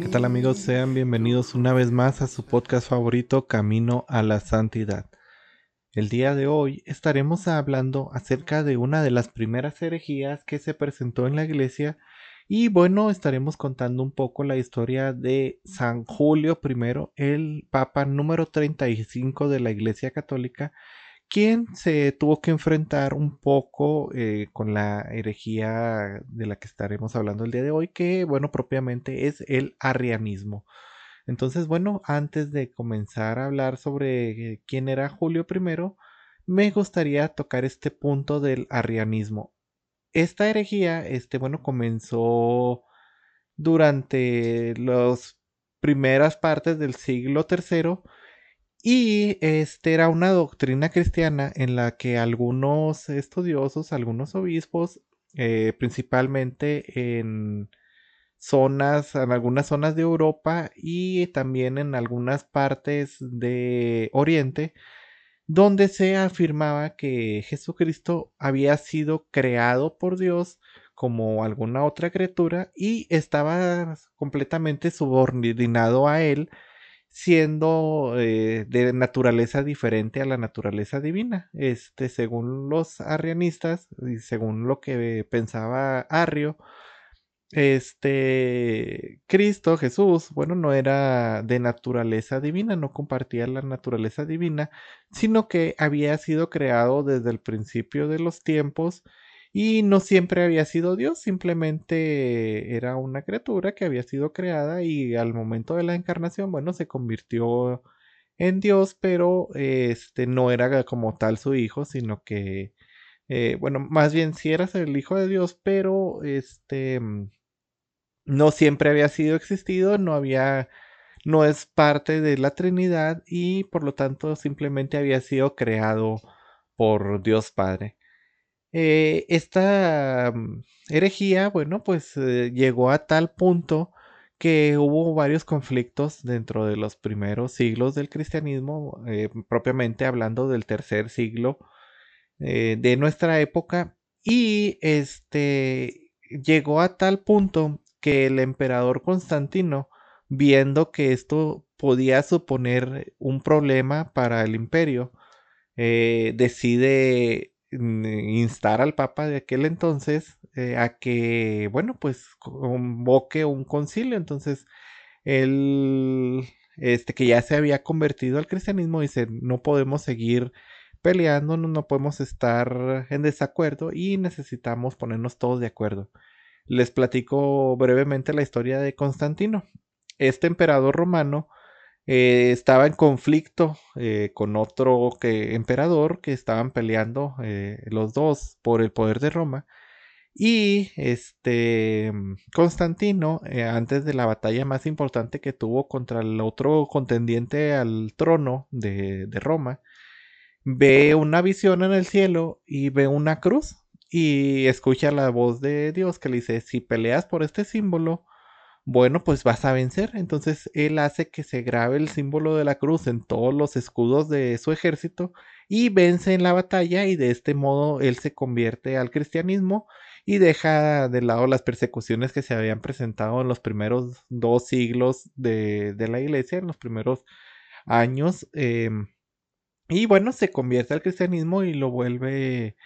¿Qué tal amigos? Sean bienvenidos una vez más a su podcast favorito Camino a la Santidad. El día de hoy estaremos hablando acerca de una de las primeras herejías que se presentó en la iglesia y bueno, estaremos contando un poco la historia de San Julio I, el Papa número 35 de la Iglesia Católica, quien se tuvo que enfrentar un poco eh, con la herejía de la que estaremos hablando el día de hoy, que bueno, propiamente es el arrianismo. Entonces, bueno, antes de comenzar a hablar sobre eh, quién era Julio I, me gustaría tocar este punto del arrianismo esta herejía, este, bueno, comenzó durante las primeras partes del siglo III y este era una doctrina cristiana en la que algunos estudiosos, algunos obispos, eh, principalmente en zonas, en algunas zonas de Europa y también en algunas partes de Oriente, donde se afirmaba que Jesucristo había sido creado por Dios como alguna otra criatura y estaba completamente subordinado a él, siendo eh, de naturaleza diferente a la naturaleza divina. Este, según los arrianistas y según lo que pensaba Arrio, este Cristo, Jesús, bueno, no era de naturaleza divina, no compartía la naturaleza divina, sino que había sido creado desde el principio de los tiempos y no siempre había sido Dios, simplemente era una criatura que había sido creada y al momento de la encarnación, bueno, se convirtió en Dios, pero este no era como tal su hijo, sino que eh, bueno, más bien si eras el hijo de Dios, pero este no siempre había sido existido, no había, no es parte de la Trinidad y por lo tanto simplemente había sido creado por Dios Padre. Eh, esta mm, herejía, bueno, pues eh, llegó a tal punto que hubo varios conflictos dentro de los primeros siglos del cristianismo, eh, propiamente hablando del tercer siglo de nuestra época, y este llegó a tal punto que el emperador Constantino, viendo que esto podía suponer un problema para el imperio, decide instar al papa de aquel entonces eh, a que, bueno, pues convoque un concilio. Entonces, él, este, que ya se había convertido al cristianismo, dice, no podemos seguir peleando, no podemos estar en desacuerdo y necesitamos ponernos todos de acuerdo les platico brevemente la historia de Constantino. Este emperador romano eh, estaba en conflicto eh, con otro que, emperador que estaban peleando eh, los dos por el poder de Roma. Y este Constantino, antes de la batalla más importante que tuvo contra el otro contendiente al trono de, de Roma, ve una visión en el cielo y ve una cruz y escucha la voz de Dios que le dice, si peleas por este símbolo, bueno, pues vas a vencer. Entonces él hace que se grabe el símbolo de la cruz en todos los escudos de su ejército y vence en la batalla y de este modo él se convierte al cristianismo y deja de lado las persecuciones que se habían presentado en los primeros dos siglos de, la iglesia, en los primeros años. Em, y bueno, se convierte al cristianismo y lo vuelve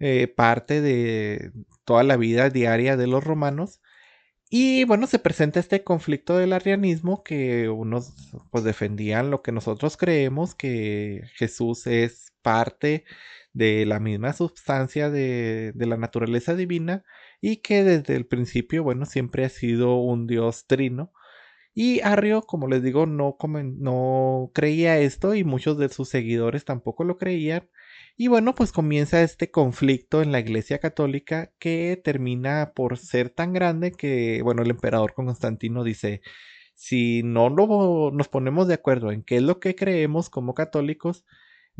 eh, parte de toda la vida diaria de los romanos. Y bueno, se presenta este conflicto del arrianismo que unos pues defendían lo que nosotros creemos, que Jesús es parte de la misma sustancia de, la naturaleza divina y que desde el principio, bueno, siempre ha sido un Dios trino. Y Arrio, como les digo, no, no creía esto y muchos de sus seguidores tampoco lo creían. Y bueno, pues comienza este conflicto en la Iglesia Católica que termina por ser tan grande que, bueno, el emperador Constantino dice, si no nos ponemos de acuerdo en qué es lo que creemos como católicos,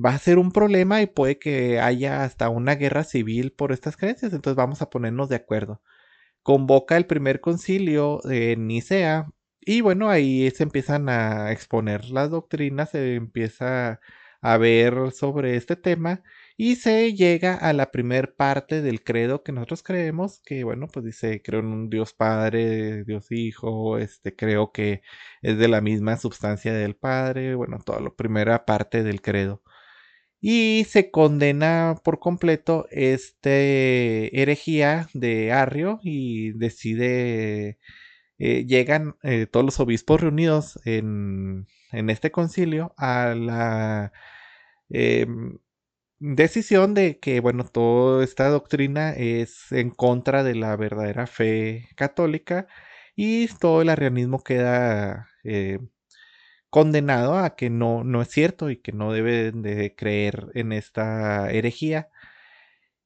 va a ser un problema y puede que haya hasta una guerra civil por estas creencias. Entonces vamos a ponernos de acuerdo. Convoca el primer concilio de Nicea y bueno, ahí se empiezan a exponer las doctrinas, se empieza a ver sobre este tema y se llega a la primer parte del credo que nosotros creemos, que bueno, pues dice, creo en un Dios Padre, Dios Hijo, este, creo que es de la misma sustancia del Padre, bueno, toda la primera parte del credo. Y se condena por completo este herejía de Arrio y decide, eh, llegan eh, todos los obispos reunidos en, en, este concilio a la em, decisión de que, bueno, toda esta doctrina es en contra de la verdadera fe católica y todo el arrianismo queda eh, condenado a que no, no es cierto y que no deben de creer en esta herejía.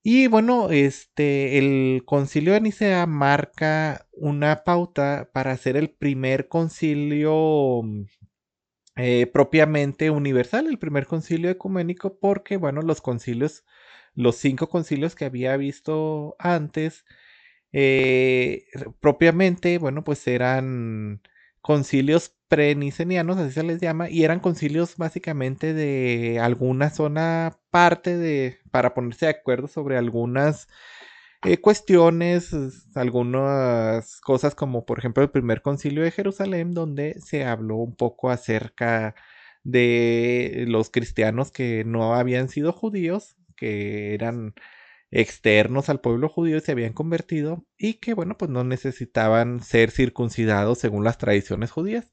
Y bueno, este, el concilio de Nicea marca una pauta para hacer el primer concilio eh, propiamente universal, el primer concilio ecuménico, porque bueno, los concilios, los cinco concilios que había visto antes, eh, propiamente, bueno, pues eran concilios prenicenianos, así se les llama, y eran concilios básicamente de alguna zona parte de, para ponerse de acuerdo sobre algunas eh, cuestiones, algunas cosas como por ejemplo el primer concilio de Jerusalén, donde se habló un poco acerca de los cristianos que no habían sido judíos, que eran externos al pueblo judío se habían convertido y que bueno pues no necesitaban ser circuncidados según las tradiciones judías.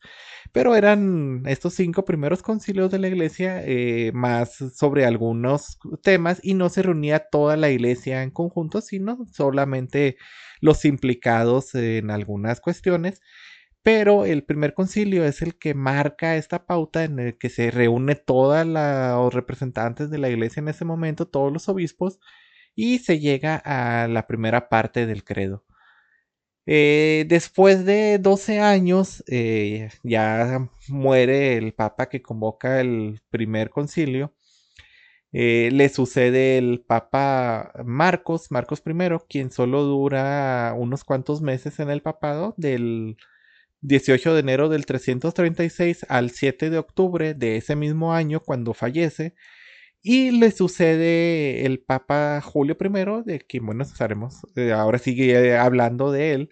Pero eran estos cinco primeros concilios de la iglesia eh, más sobre algunos temas y no se reunía toda la iglesia en conjunto sino solamente los implicados en algunas cuestiones. Pero el primer concilio es el que marca esta pauta en el que se reúne todos los representantes de la iglesia en ese momento, todos los obispos, y se llega a la primera parte del credo. Eh, después de 12 años, eh, ya muere el papa que convoca el primer concilio. Eh, le sucede el papa Marcos, Marcos I, quien solo dura unos cuantos meses en el papado, del 18 de enero del 336 al 7 de octubre de ese mismo año, cuando fallece. Y le sucede el Papa Julio I, de quien, bueno, estaremos, eh, ahora sigue hablando de él.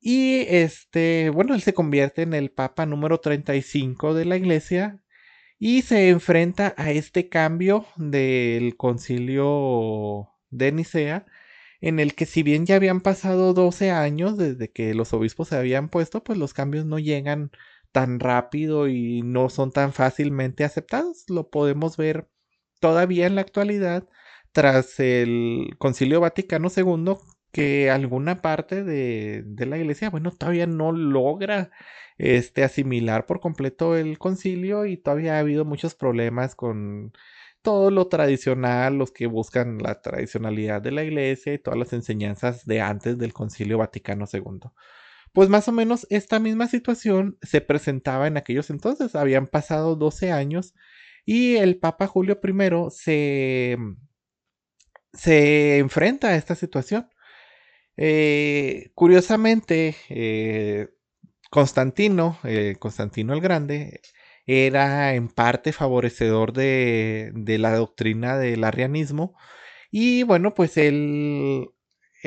Y este, bueno, él se convierte en el Papa número 35 de la Iglesia y se enfrenta a este cambio del concilio de Nicea, en el que si bien ya habían pasado 12 años desde que los obispos se habían puesto, pues los cambios no llegan tan rápido y no son tan fácilmente aceptados. Lo podemos ver todavía en la actualidad, tras el Concilio Vaticano II, que alguna parte de, la iglesia, bueno, todavía no logra este, asimilar por completo el concilio y todavía ha habido muchos problemas con todo lo tradicional, los que buscan la tradicionalidad de la iglesia y todas las enseñanzas de antes del concilio Vaticano II. Pues más o menos esta misma situación se presentaba en aquellos entonces, habían pasado 12 años y el Papa Julio I se, se enfrenta a esta situación. Eh, curiosamente, eh, Constantino, eh, Constantino el Grande, era en parte favorecedor de, de, la doctrina del arrianismo. Y bueno, pues él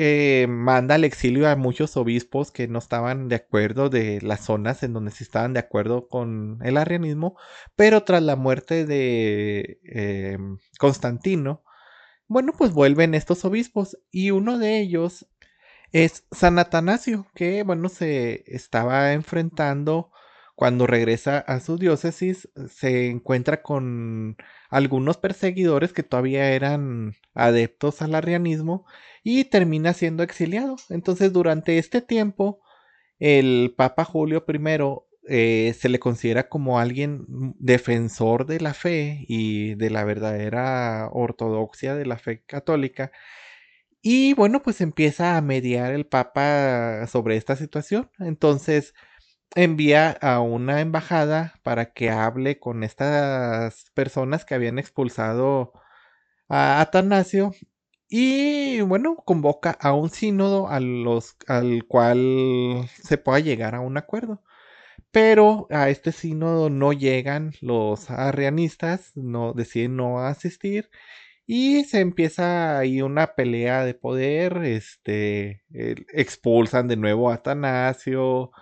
eh, manda al exilio a muchos obispos que no estaban de acuerdo de las zonas en donde sí estaban de acuerdo con el arrianismo, pero tras la muerte de eh, Constantino, bueno, pues vuelven estos obispos y uno de ellos es San Atanasio, que bueno, se estaba enfrentando cuando regresa a su diócesis, se encuentra con algunos perseguidores que todavía eran adeptos al arrianismo y termina siendo exiliado. Entonces, durante este tiempo, el Papa Julio I eh, se le considera como alguien defensor de la fe y de la verdadera ortodoxia de la fe católica. Y bueno, pues empieza a mediar el Papa sobre esta situación. Entonces envía a una embajada para que hable con estas personas que habían expulsado a Atanasio y bueno, convoca a un sínodo a los, al cual se pueda llegar a un acuerdo. Pero a este sínodo no llegan los arrianistas, no deciden no asistir y se empieza ahí una pelea de poder, este, expulsan de nuevo a Atanasio,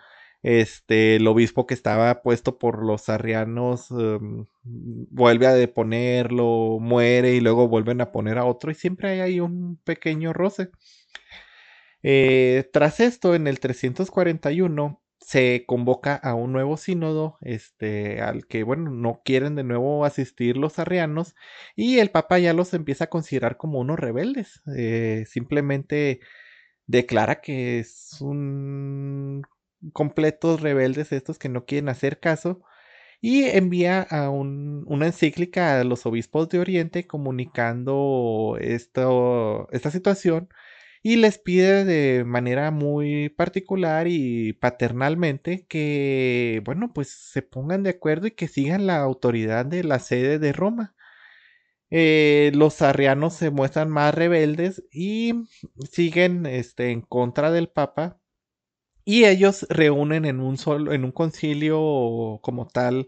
este, el obispo que estaba puesto por los arrianos em, vuelve a deponerlo, muere y luego vuelven a poner a otro y siempre hay ahí un pequeño roce. Eh, tras esto, en el 341 se convoca a un nuevo sínodo, este, al que, bueno, no quieren de nuevo asistir los arrianos, y el Papa ya los empieza a considerar como unos rebeldes. Eh, simplemente declara que es un completos rebeldes estos que no quieren hacer caso y envía a una encíclica a los obispos de Oriente comunicando esto, esta situación y les pide de manera muy particular y paternalmente que, bueno, pues se pongan de acuerdo y que sigan la autoridad de la sede de Roma. Eh, los arrianos se muestran más rebeldes y siguen este, en contra del Papa y ellos reúnen en un solo, en un concilio como tal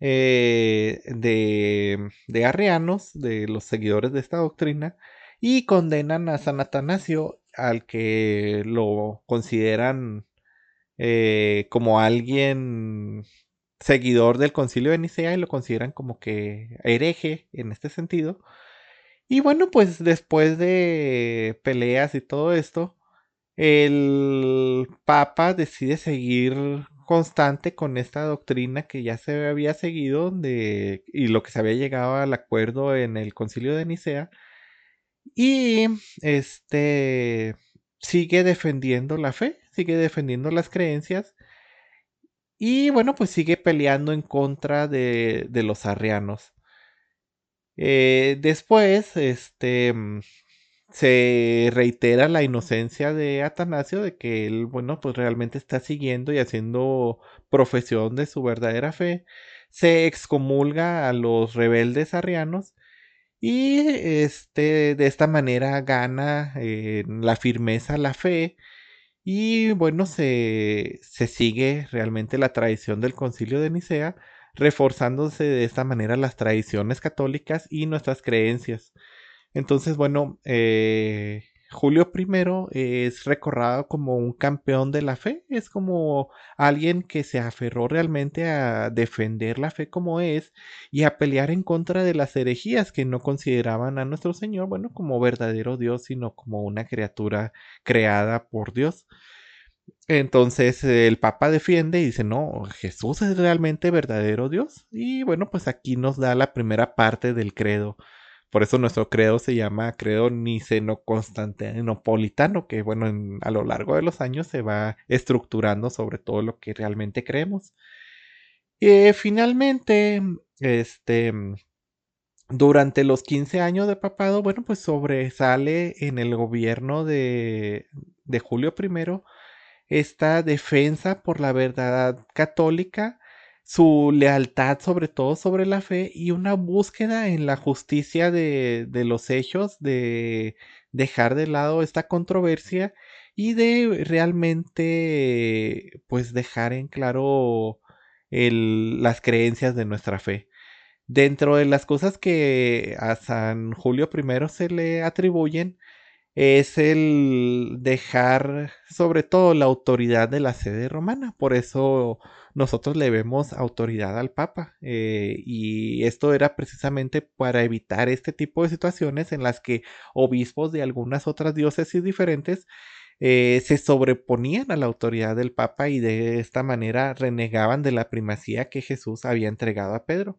eh, de, de arrianos, de los seguidores de esta doctrina, y condenan a San Atanasio, al que lo consideran eh, como alguien seguidor del concilio de Nicea y lo consideran como que hereje en este sentido. Y bueno, pues después de peleas y todo esto, el Papa decide seguir constante con esta doctrina que ya se había seguido de, y lo que se había llegado al acuerdo en el concilio de Nicea y este sigue defendiendo la fe, sigue defendiendo las creencias y bueno, pues sigue peleando en contra de, de los arrianos. Eh, después, este, se reitera la inocencia de Atanasio de que él, bueno, pues realmente está siguiendo y haciendo profesión de su verdadera fe. Se excomulga a los rebeldes arrianos y este de esta manera gana eh, la firmeza la fe y bueno se, se sigue realmente la tradición del concilio de Nicea reforzándose de esta manera las tradiciones católicas y nuestras creencias. Entonces, bueno, eh, Julio I es recordado como un campeón de la fe, es como alguien que se aferró realmente a defender la fe como es y a pelear en contra de las herejías que no consideraban a nuestro Señor, bueno, como verdadero Dios, sino como una criatura creada por Dios. Entonces el Papa defiende y dice, no, Jesús es realmente verdadero Dios. Y bueno, pues aquí nos da la primera parte del credo por eso nuestro credo se llama credo niceno-constantinopolitano, que bueno, a lo largo de los años se va estructurando sobre todo lo que realmente creemos. Y finalmente, este, durante los 15 años de papado, bueno, pues sobresale en el gobierno de, de Julio I esta defensa por la verdad católica su lealtad sobre todo sobre la fe y una búsqueda en la justicia de, de los hechos, de dejar de lado esta controversia y de realmente pues dejar en claro el, las creencias de nuestra fe. Dentro de las cosas que a San Julio I se le atribuyen es el dejar sobre todo la autoridad de la sede romana. Por eso nosotros le vemos autoridad al Papa. Eh, y esto era precisamente para evitar este tipo de situaciones en las que obispos de algunas otras diócesis diferentes eh, se sobreponían a la autoridad del Papa y de esta manera renegaban de la primacía que Jesús había entregado a Pedro.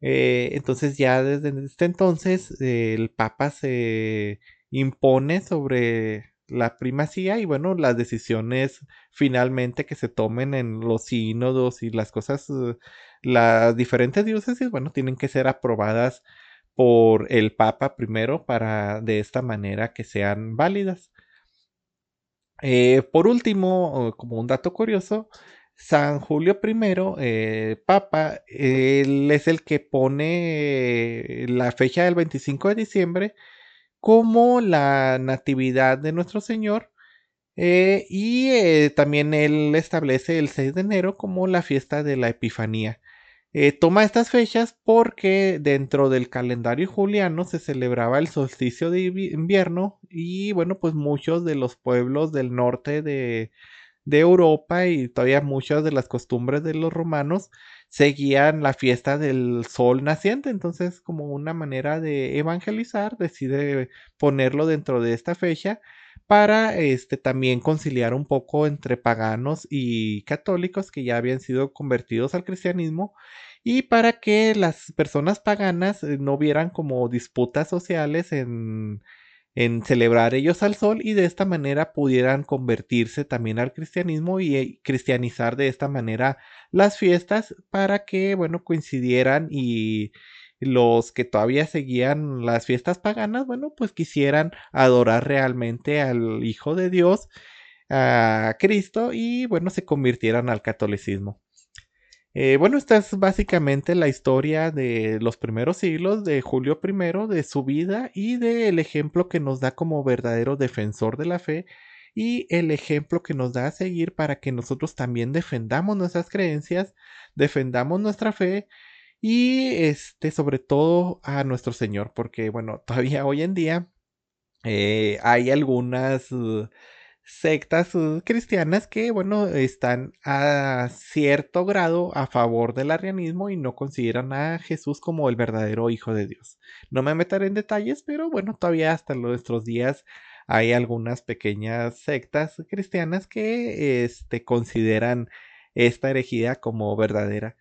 Eh, entonces ya desde este entonces el Papa se impone sobre la primacía y bueno, las decisiones finalmente que se tomen en los sínodos y las cosas, eh, las diferentes diócesis, bueno, tienen que ser aprobadas por el Papa primero para de esta manera que sean válidas. Eh, por último, como un dato curioso, San Julio I, eh, Papa, él es el que pone la fecha del 25 de diciembre como la natividad de nuestro Señor eh, y eh, también él establece el 6 de enero como la fiesta de la Epifanía. toma estas fechas porque dentro del calendario juliano se celebraba el solsticio de invierno y bueno pues muchos de los pueblos del norte de, de Europa y todavía muchas de las costumbres de los romanos seguían la fiesta del sol naciente. Entonces, como una manera de evangelizar, decide ponerlo dentro de esta fecha para este también conciliar un poco entre paganos y católicos que ya habían sido convertidos al cristianismo y para que las personas paganas eh, no vieran como disputas sociales en en celebrar ellos al sol y de esta manera pudieran convertirse también al cristianismo y eh, cristianizar de esta manera las fiestas para que, bueno, coincidieran y los que todavía seguían las fiestas paganas, bueno, pues quisieran adorar realmente al Hijo de Dios, a Cristo y, bueno, se convirtieran al catolicismo. Eh, bueno, esta es básicamente la historia de los primeros siglos de Julio I, de su vida y del ejemplo que nos da como verdadero defensor de la fe y el ejemplo que nos da a seguir para que nosotros también defendamos nuestras creencias, defendamos nuestra fe y este sobre todo a nuestro Señor, porque bueno, todavía hoy en día eh, hay algunas sectas cristianas que, bueno, están a cierto grado a favor del arrianismo y no consideran a Jesús como el verdadero Hijo de Dios. No me meteré en detalles, pero bueno, todavía hasta nuestros días hay algunas pequeñas sectas cristianas que este, consideran esta herejía como verdadera.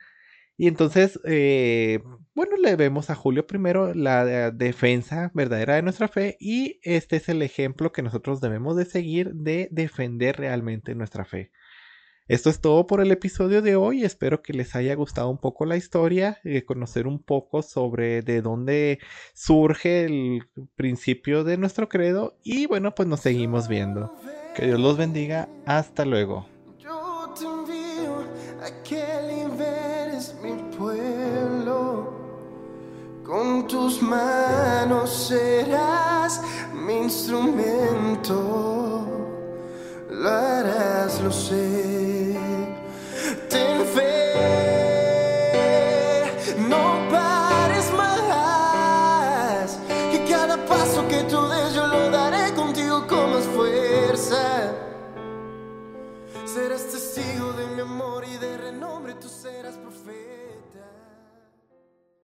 Y entonces, eh, bueno, le vemos a Julio primero la defensa verdadera de nuestra fe y este es el ejemplo que nosotros debemos de seguir de defender realmente nuestra fe. Esto es todo por el episodio de hoy. Espero que les haya gustado un poco la historia, eh, conocer un poco sobre de dónde surge el principio de nuestro credo y bueno, pues nos seguimos viendo. Que Dios los bendiga. Hasta luego. Con tus manos serás mi instrumento, lo harás, lo sé.